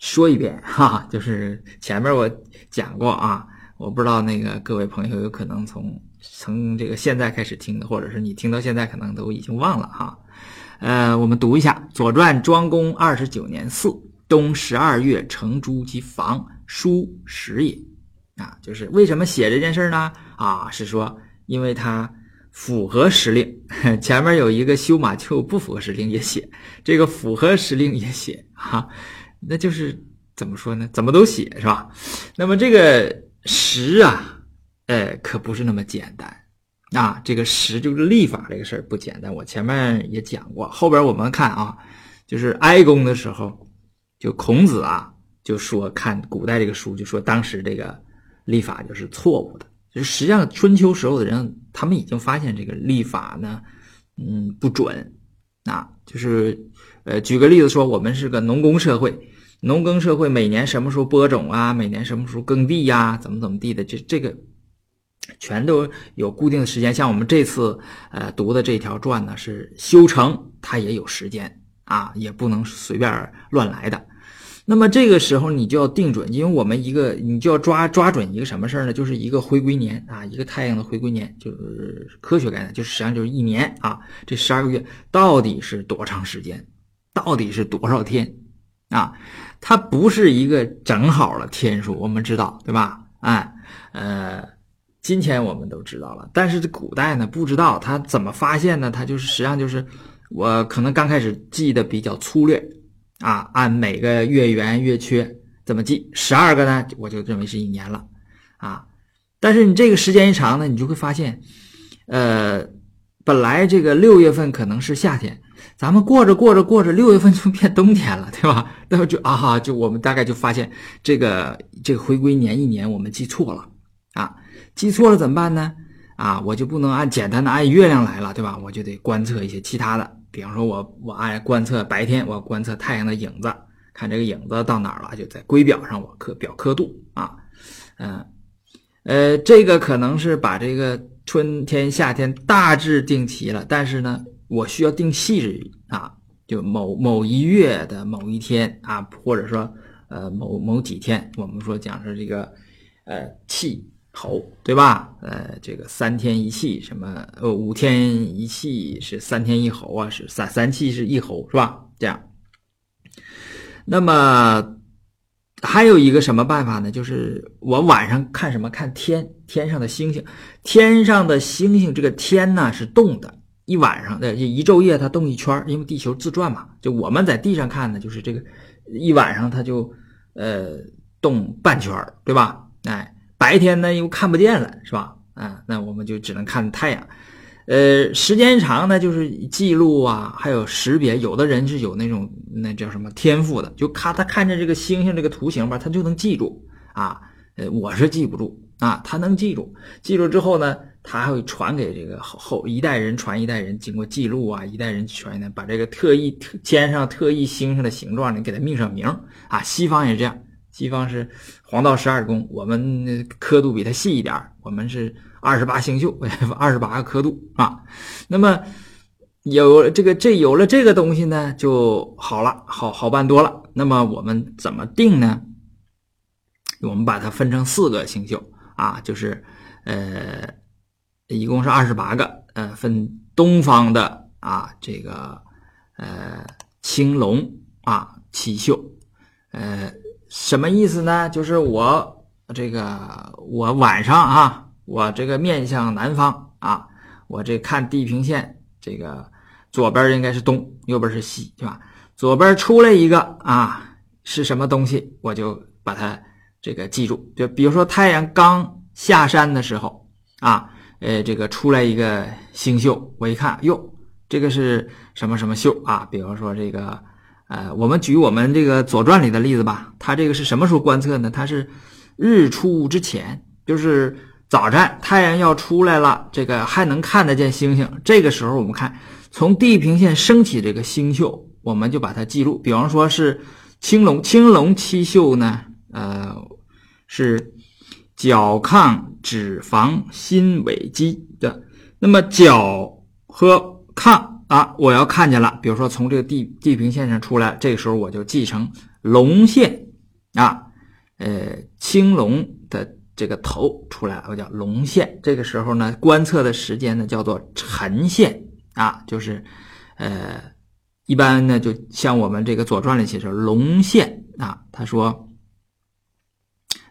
说一遍哈，就是前面我讲过啊，我不知道那个各位朋友有可能从从这个现在开始听的，或者是你听到现在可能都已经忘了哈。呃，我们读一下《左传》：庄公二十九年四冬十二月，成朱及房，书时也。啊，就是为什么写这件事呢？啊，是说因为它符合时令，前面有一个修马厩不符合时令也写，这个符合时令也写，哈，那就是怎么说呢？怎么都写是吧？那么这个时啊，呃，可不是那么简单啊。这个时就是立法这个事儿不简单，我前面也讲过。后边我们看啊，就是哀公的时候，就孔子啊就说看古代这个书，就说当时这个。立法就是错误的，就实际上春秋时候的人，他们已经发现这个立法呢，嗯，不准啊。就是，呃，举个例子说，我们是个农耕社会，农耕社会每年什么时候播种啊？每年什么时候耕地呀？怎么怎么地的？这这个全都有固定的时间。像我们这次呃读的这条传呢，是修成，它也有时间啊，也不能随便乱来的。那么这个时候你就要定准，因为我们一个你就要抓抓准一个什么事儿呢？就是一个回归年啊，一个太阳的回归年，就是科学概念，就是实际上就是一年啊。这十二个月到底是多长时间？到底是多少天？啊，它不是一个正好的天数，我们知道对吧？哎，呃，今天我们都知道了，但是这古代呢不知道，他怎么发现呢？他就是实际上就是我可能刚开始记得比较粗略。啊，按每个月圆月缺怎么记？十二个呢，我就认为是一年了，啊，但是你这个时间一长呢，你就会发现，呃，本来这个六月份可能是夏天，咱们过着过着过着，六月份就变冬天了，对吧？那么就啊哈，就我们大概就发现这个这个回归年一年我们记错了啊，记错了怎么办呢？啊，我就不能按简单的按月亮来了，对吧？我就得观测一些其他的。比方说，我我爱观测白天，我观测太阳的影子，看这个影子到哪儿了，就在圭表上我刻表刻度啊，嗯，呃，这个可能是把这个春天、夏天大致定齐了，但是呢，我需要定细致啊，就某某一月的某一天啊，或者说呃某某几天，我们说讲是这个呃气候，对吧？呃，这个三天一气，什么呃五天一气是三天一候啊，是三三气是一候，是吧？这样。那么还有一个什么办法呢？就是我晚上看什么？看天，天上的星星。天上的星星，这个天呢是动的，一晚上的一昼夜它动一圈，因为地球自转嘛。就我们在地上看呢，就是这个一晚上它就呃动半圈，对吧？哎，白天呢又看不见了，是吧？啊，那我们就只能看太阳。呃，时间长呢，就是记录啊，还有识别。有的人是有那种那叫什么天赋的，就看他看见这个星星这个图形吧，他就能记住啊。呃，我是记不住啊，他能记住。记住之后呢，他还会传给这个后后一代人传一代人，经过记录啊，一代人传一代，把这个特意特天上特意星星的形状呢，给它命上名啊。西方也这样，西方是黄道十二宫，我们刻度比它细一点，我们是。二十八星宿，二十八个刻度啊。那么有这个这有了这个东西呢，就好了，好好办多了。那么我们怎么定呢？我们把它分成四个星宿啊，就是呃，一共是二十八个，呃，分东方的啊，这个呃青龙啊七宿，呃，什么意思呢？就是我这个我晚上啊。我这个面向南方啊，我这看地平线，这个左边应该是东，右边是西，对吧？左边出来一个啊，是什么东西？我就把它这个记住。就比如说太阳刚下山的时候啊，呃，这个出来一个星宿，我一看，哟，这个是什么什么宿啊？比方说这个，呃，我们举我们这个《左传》里的例子吧，它这个是什么时候观测呢？它是日出之前，就是。早晨太阳要出来了，这个还能看得见星星。这个时候我们看从地平线升起这个星宿，我们就把它记录。比方说是青龙，青龙七宿呢，呃，是角亢、脂肪、心、尾、肌的。那么角和亢啊，我要看见了。比如说从这个地地平线上出来，这个时候我就记成龙线啊，呃，青龙的。这个头出来，我叫龙线。这个时候呢，观测的时间呢叫做辰线啊，就是，呃，一般呢就像我们这个《左传》里写着龙线啊。他说，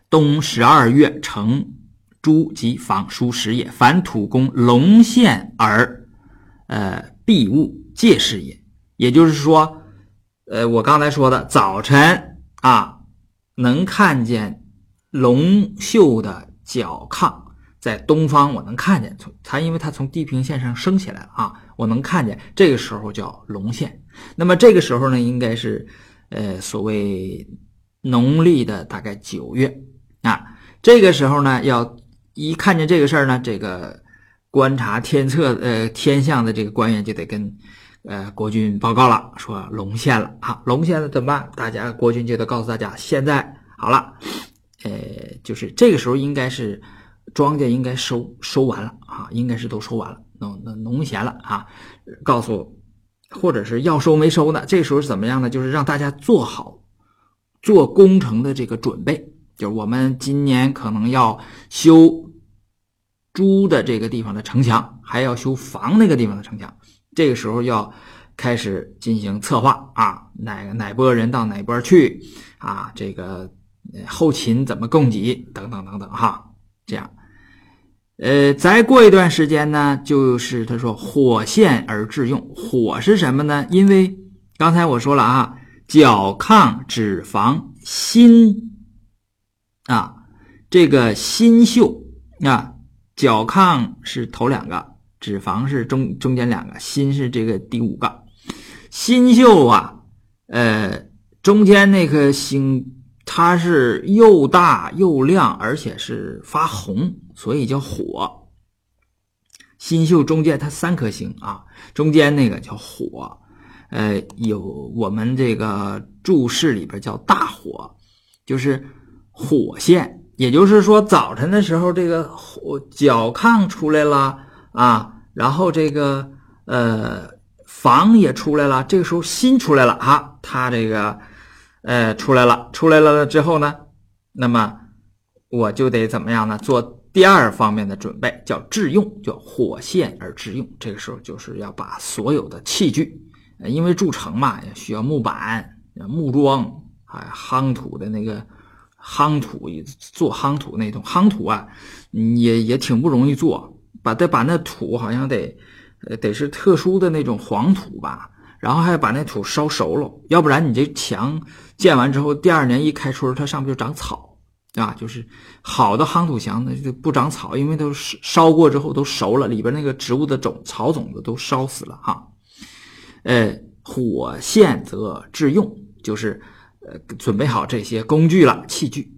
冬十二月成朱及房书时也，凡土工龙线而，呃，必物借势也。也就是说，呃，我刚才说的早晨啊，能看见。龙秀的角亢在东方，我能看见从它，因为它从地平线上升起来了啊，我能看见。这个时候叫龙现。那么这个时候呢，应该是呃所谓农历的大概九月啊。这个时候呢，要一看见这个事儿呢，这个观察天测呃天象的这个官员就得跟呃国君报告了，说龙现了啊。龙现了怎么办？大家国君就得告诉大家，现在好了。呃，就是这个时候应该是庄稼应该收收完了啊，应该是都收完了，农农农闲了啊。告诉或者是要收没收呢？这时候怎么样呢？就是让大家做好做工程的这个准备，就是我们今年可能要修猪的这个地方的城墙，还要修房那个地方的城墙。这个时候要开始进行策划啊，哪哪波人到哪波去啊？这个。后勤怎么供给等等等等哈，这样，呃，再过一段时间呢，就是他说火线而致用，火是什么呢？因为刚才我说了啊，角亢脂肪心啊，这个心秀啊，角亢是头两个，脂肪是中中间两个，心是这个第五个，心秀啊，呃，中间那颗星。它是又大又亮，而且是发红，所以叫火。星宿中间它三颗星啊，中间那个叫火，呃，有我们这个注释里边叫大火，就是火线。也就是说，早晨的时候这个火角亢出来了啊，然后这个呃房也出来了，这个时候心出来了啊，它这个。呃，出来了，出来了之后呢，那么我就得怎么样呢？做第二方面的准备叫致用，叫火线而致用。这个时候就是要把所有的器具，因为筑城嘛，需要木板、木桩，还夯土的那个夯土，做夯土那种夯土啊，也也挺不容易做，把得把那土好像得，得是特殊的那种黄土吧。然后还要把那土烧熟了，要不然你这墙建完之后，第二年一开春，它上面就长草，对吧？就是好的夯土墙呢就不长草，因为都是烧过之后都熟了，里边那个植物的种草种子都烧死了哈。呃，火线则致用，就是呃准备好这些工具了器具，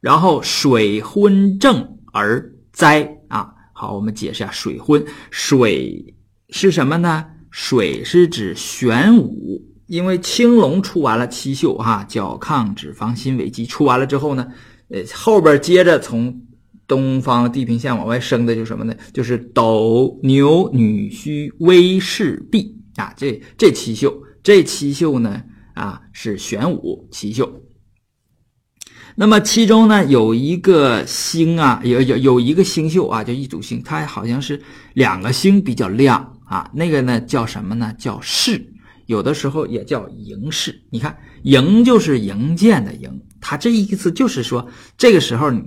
然后水昏正而灾啊。好，我们解释下水昏，水是什么呢？水是指玄武，因为青龙出完了七宿哈，角亢脂肪心尾鸡出完了之后呢，呃，后边接着从东方地平线往外升的就什么呢？就是斗牛女虚威势弼啊，这这七宿，这七宿呢啊是玄武七宿。那么其中呢有一个星啊，有有有一个星宿啊，叫一组星，它好像是两个星比较亮。啊，那个呢叫什么呢？叫势，有的时候也叫迎势。你看，迎就是迎见的迎，它这意思就是说，这个时候你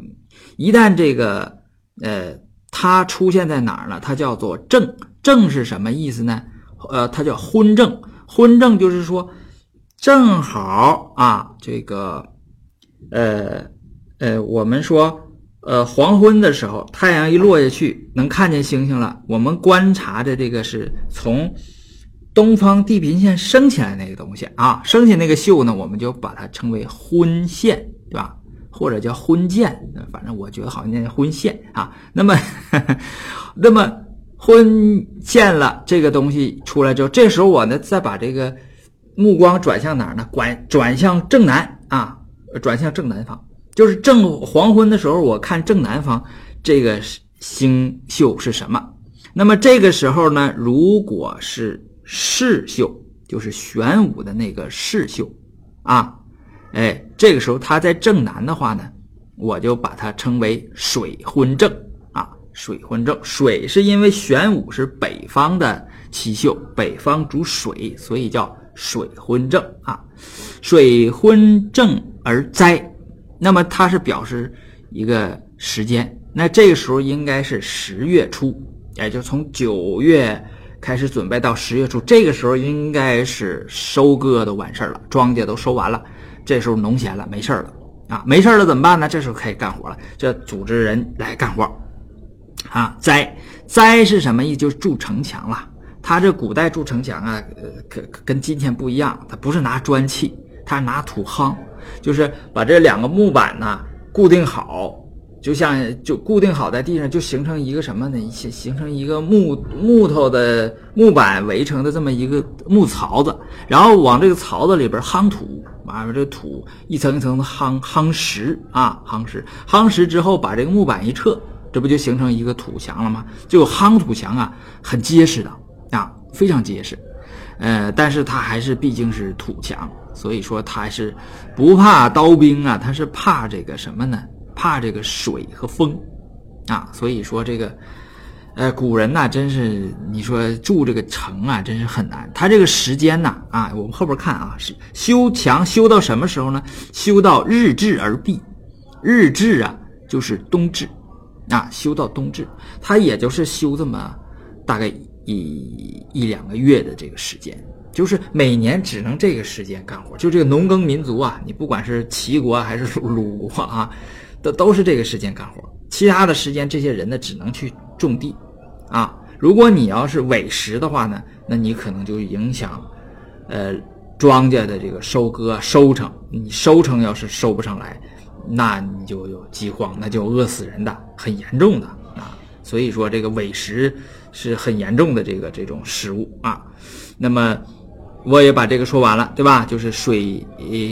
一旦这个呃，它出现在哪儿呢？它叫做正，正是什么意思呢？呃，它叫昏正，昏正就是说正好啊，这个呃呃，我们说。呃，黄昏的时候，太阳一落下去，能看见星星了。我们观察的这个是从东方地平线升起来那个东西啊，升起那个秀呢，我们就把它称为昏线，对吧？或者叫昏见，反正我觉得好像念昏线啊。那么，那么昏见了这个东西出来之后，这时候我呢再把这个目光转向哪儿呢？转转向正南啊，转向正南方。就是正黄昏的时候，我看正南方这个星宿是什么？那么这个时候呢，如果是世宿，就是玄武的那个世宿啊，哎，这个时候它在正南的话呢，我就把它称为水昏正啊，水昏正。水是因为玄武是北方的七宿，北方主水，所以叫水昏正啊，水昏正而灾。那么它是表示一个时间，那这个时候应该是十月初，也就从九月开始准备到十月初，这个时候应该是收割都完事了，庄稼都收完了，这时候农闲了，没事了啊，没事了怎么办呢？这时候可以干活了，这组织人来干活啊。栽栽是什么意思？就是筑城墙了。他这古代筑城墙啊，呃，跟跟今天不一样，他不是拿砖砌，他拿土夯。就是把这两个木板呢固定好，就像就固定好在地上，就形成一个什么呢？形形成一个木木头的木板围成的这么一个木槽子，然后往这个槽子里边夯土，把这土一层一层的夯夯实啊，夯实，夯实之后把这个木板一撤，这不就形成一个土墙了吗？就夯土墙啊，很结实的啊，非常结实，呃，但是它还是毕竟是土墙。所以说他是不怕刀兵啊，他是怕这个什么呢？怕这个水和风啊。所以说这个，呃，古人呐，真是你说筑这个城啊，真是很难。他这个时间呐，啊，我们后边看啊，是修墙修到什么时候呢？修到日至而毕。日至啊，就是冬至啊，修到冬至，他也就是修这么大概一一两个月的这个时间。就是每年只能这个时间干活，就这个农耕民族啊，你不管是齐国还是鲁国啊，都都是这个时间干活。其他的时间，这些人呢只能去种地，啊，如果你要是委实的话呢，那你可能就影响，呃，庄稼的这个收割收成。你收成要是收不上来，那你就有饥荒，那就饿死人的，很严重的啊。所以说这个委实是很严重的这个这种失误啊。那么。我也把这个说完了，对吧？就是水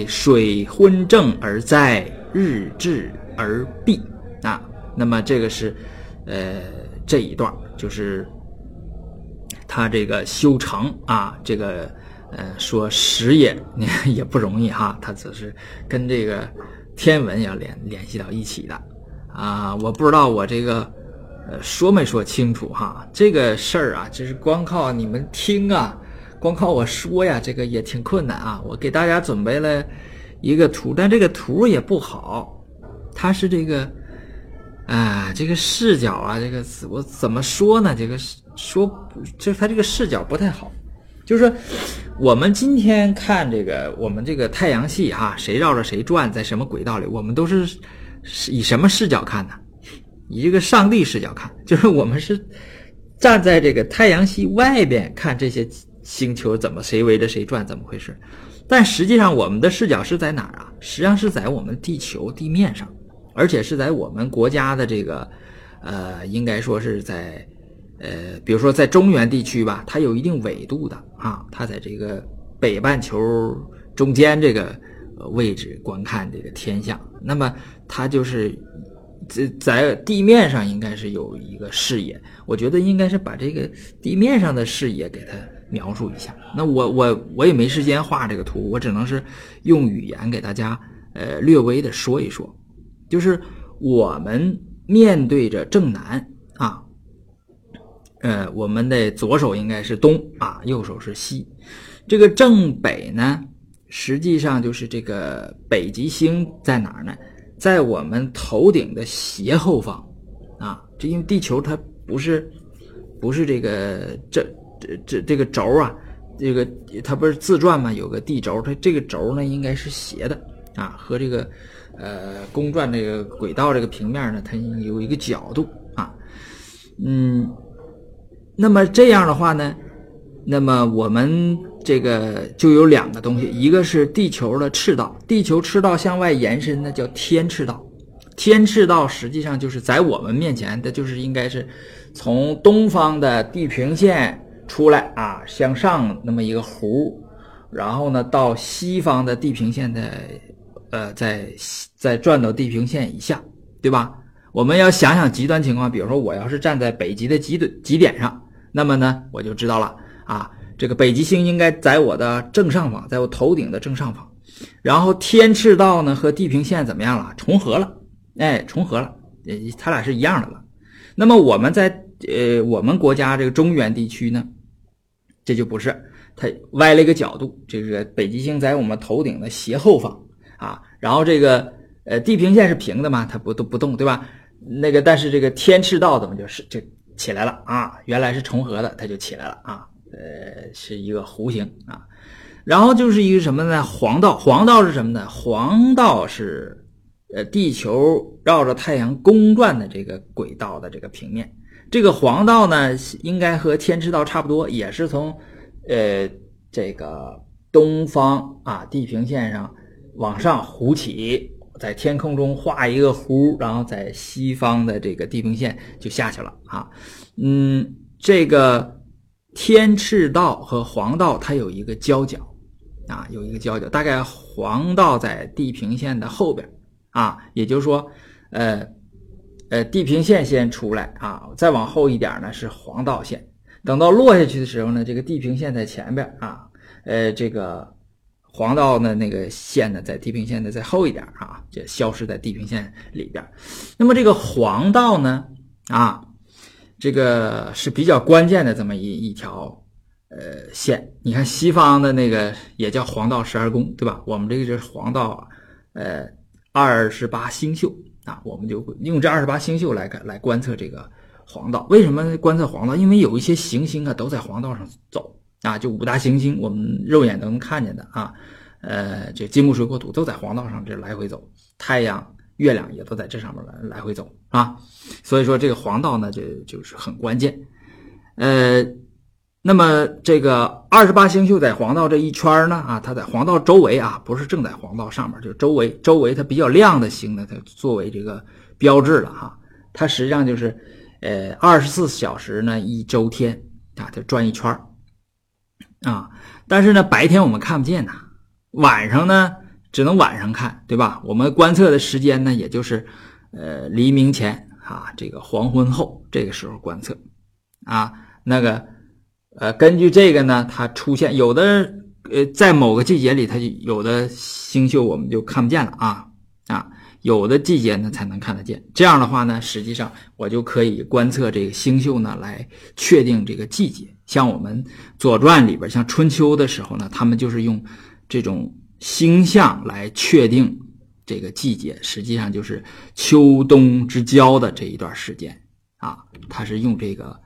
水昏正而在，日至而闭啊。那么这个是，呃，这一段就是他这个修成啊，这个呃说时也 也不容易哈，他只是跟这个天文要联联系到一起的。啊，我不知道我这个呃说没说清楚哈？这个事儿啊，就是光靠你们听啊，光靠我说呀，这个也挺困难啊。我给大家准备了一个图，但这个图也不好，它是这个啊，这个视角啊，这个我怎么说呢？这个说就是它这个视角不太好。就是说，我们今天看这个，我们这个太阳系哈，谁绕着谁转，在什么轨道里，我们都是以什么视角看呢？以这个上帝视角看，就是我们是站在这个太阳系外边看这些星球怎么谁围着谁转，怎么回事？但实际上，我们的视角是在哪儿啊？实际上是在我们地球地面上，而且是在我们国家的这个呃，应该说是在。呃，比如说在中原地区吧，它有一定纬度的啊，它在这个北半球中间这个位置观看这个天象，那么它就是在在地面上应该是有一个视野，我觉得应该是把这个地面上的视野给它描述一下。那我我我也没时间画这个图，我只能是用语言给大家呃略微的说一说，就是我们面对着正南啊。呃，我们的左手应该是东啊，右手是西。这个正北呢，实际上就是这个北极星在哪儿呢？在我们头顶的斜后方啊。这因为地球它不是不是这个这这这这个轴啊，这个它不是自转嘛？有个地轴，它这个轴呢应该是斜的啊，和这个呃公转这个轨道这个平面呢，它有一个角度啊，嗯。那么这样的话呢，那么我们这个就有两个东西，一个是地球的赤道，地球赤道向外延伸的叫天赤道，天赤道实际上就是在我们面前的，就是应该是从东方的地平线出来啊，向上那么一个弧，然后呢到西方的地平线的，呃，在在转到地平线以下，对吧？我们要想想极端情况，比如说我要是站在北极的极点极点上。那么呢，我就知道了啊，这个北极星应该在我的正上方，在我头顶的正上方。然后天赤道呢和地平线怎么样了？重合了，哎，重合了，呃，它俩是一样的了。那么我们在呃我们国家这个中原地区呢，这就不是，它歪了一个角度。这个北极星在我们头顶的斜后方啊，然后这个呃地平线是平的嘛，它不都不动，对吧？那个但是这个天赤道怎么就是这？起来了啊！原来是重合的，它就起来了啊。呃，是一个弧形啊。然后就是一个什么呢？黄道，黄道是什么呢？黄道是呃地球绕着太阳公转的这个轨道的这个平面。这个黄道呢，应该和天赤道差不多，也是从呃这个东方啊地平线上往上弧起。在天空中画一个弧，然后在西方的这个地平线就下去了啊。嗯，这个天赤道和黄道它有一个交角啊，有一个交角，大概黄道在地平线的后边啊，也就是说，呃呃，地平线先出来啊，再往后一点呢是黄道线，等到落下去的时候呢，这个地平线在前边啊，呃，这个。黄道呢，那个线呢，在地平线的再后一点啊，就消失在地平线里边。那么这个黄道呢，啊，这个是比较关键的这么一一条呃线。你看西方的那个也叫黄道十二宫，对吧？我们这个就是黄道呃二十八星宿啊，我们就用这二十八星宿来来观测这个黄道。为什么观测黄道？因为有一些行星啊都在黄道上走。啊，就五大行星，我们肉眼都能看见的啊，呃，这金木水火土都在黄道上这来回走，太阳、月亮也都在这上面来来回走啊，所以说这个黄道呢，就就是很关键。呃，那么这个二十八星宿在黄道这一圈呢，啊，它在黄道周围啊，不是正在黄道上面，就周围周围它比较亮的星呢，它作为这个标志了哈，它实际上就是呃二十四小时呢一周天啊，它转一圈啊，但是呢，白天我们看不见呐，晚上呢只能晚上看，对吧？我们观测的时间呢，也就是呃黎明前啊，这个黄昏后这个时候观测啊。那个呃，根据这个呢，它出现有的呃，在某个季节里，它就有的星宿我们就看不见了啊啊，有的季节呢才能看得见。这样的话呢，实际上我就可以观测这个星宿呢，来确定这个季节。像我们《左传》里边，像春秋的时候呢，他们就是用这种星象来确定这个季节，实际上就是秋冬之交的这一段时间啊。他是用这个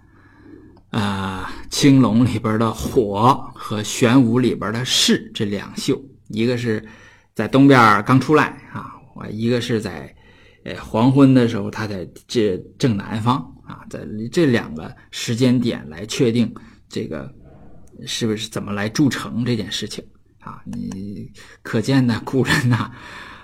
呃青龙里边的火和玄武里边的士这两宿，一个是在东边刚出来啊。我，一个是在，呃，黄昏的时候，他在这正南方啊，在这两个时间点来确定这个是不是怎么来筑城这件事情啊？你可见呢，古人呐，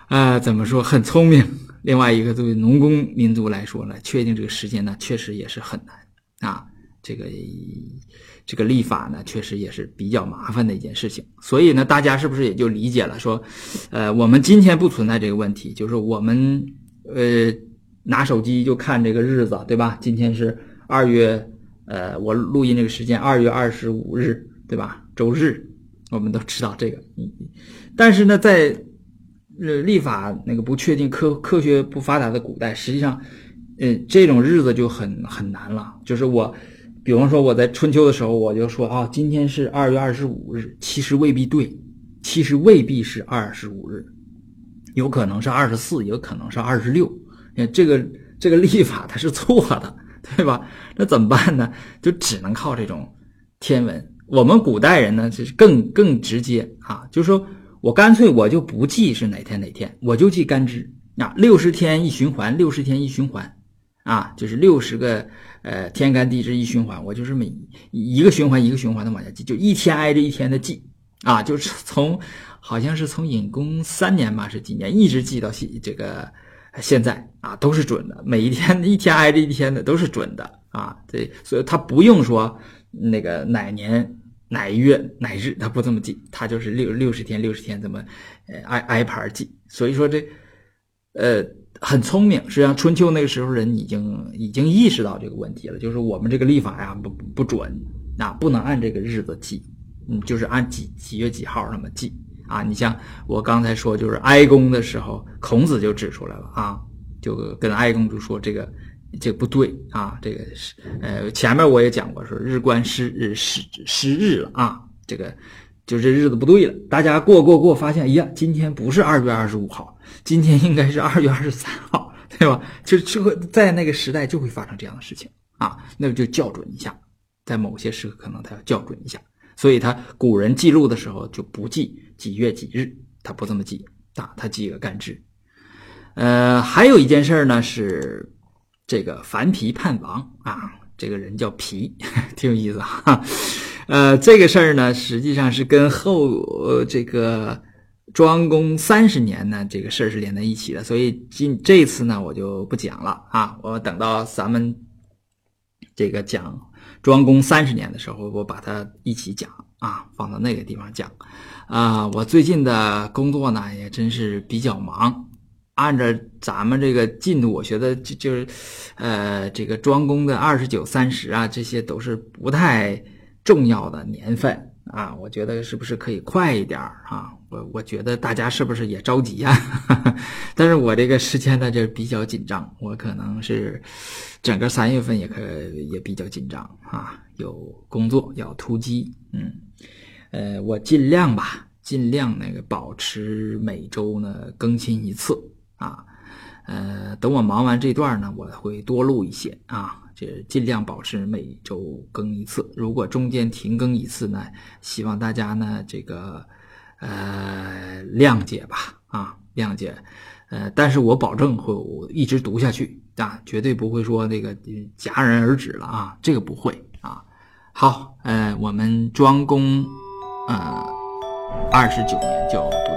呃，怎么说很聪明。另外一个，对农工民族来说呢，确定这个时间呢，确实也是很难啊。这个这个立法呢，确实也是比较麻烦的一件事情。所以呢，大家是不是也就理解了？说，呃，我们今天不存在这个问题，就是我们呃拿手机就看这个日子，对吧？今天是二月，呃，我录音这个时间二月二十五日，对吧？周日，我们都知道这个。但是呢，在呃历法那个不确定、科科学不发达的古代，实际上，嗯，这种日子就很很难了。就是我。比方说，我在春秋的时候，我就说啊，今天是二月二十五日，其实未必对，其实未必是二十五日，有可能是二十四，有可能是二十六。这个这个历法它是错的，对吧？那怎么办呢？就只能靠这种天文。我们古代人呢，就是更更直接啊，就是说我干脆我就不记是哪天哪天，我就记干支啊，六十天一循环，六十天一循环。啊，就是六十个呃天干地支一循环，我就是每一个循环一个循环的往下记，就一天挨着一天的记啊，就是从好像是从隐公三年吧，是几年，一直记到现这个现在啊，都是准的，每一天一天挨着一天的都是准的啊，对，所以他不用说那个哪年哪月哪日，他不这么记，他就是六六十天六十天这么呃挨挨盘记，所以说这呃。很聪明，实际上春秋那个时候人已经已经意识到这个问题了，就是我们这个历法呀不不准啊，不能按这个日子记，嗯，就是按几几月几号那么记啊。你像我刚才说，就是哀公的时候，孔子就指出来了啊，就跟哀公就说这个这不对啊，这个是呃前面我也讲过，说日观失日失失日了啊，这个。就这日子不对了，大家过过过，发现，哎呀，今天不是二月二十五号，今天应该是二月二十三号，对吧？就就会在那个时代就会发生这样的事情啊，那就校准一下，在某些时刻可能他要校准一下，所以他古人记录的时候就不记几月几日，他不这么记啊，他记个干支。呃，还有一件事呢是这个樊皮叛王啊，这个人叫皮，挺有意思哈。呃，这个事儿呢，实际上是跟后呃这个庄公三十年呢这个事儿是连在一起的，所以今这次呢我就不讲了啊，我等到咱们这个讲庄公三十年的时候，我把它一起讲啊，放到那个地方讲啊。我最近的工作呢也真是比较忙，按照咱们这个进度，我觉得就就是呃这个庄公的二十九、三十啊，这些都是不太。重要的年份啊，我觉得是不是可以快一点啊？我我觉得大家是不是也着急呀？但是我这个时间呢就比较紧张，我可能是整个三月份也可也比较紧张啊，有工作要突击，嗯，呃，我尽量吧，尽量那个保持每周呢更新一次，呃，等我忙完这段呢，我会多录一些啊。这尽量保持每周更一次，如果中间停更一次呢，希望大家呢这个呃谅解吧，啊谅解，呃，但是我保证会我一直读下去啊，绝对不会说那个戛然而止了啊，这个不会啊。好，呃，我们庄公呃二十九年就。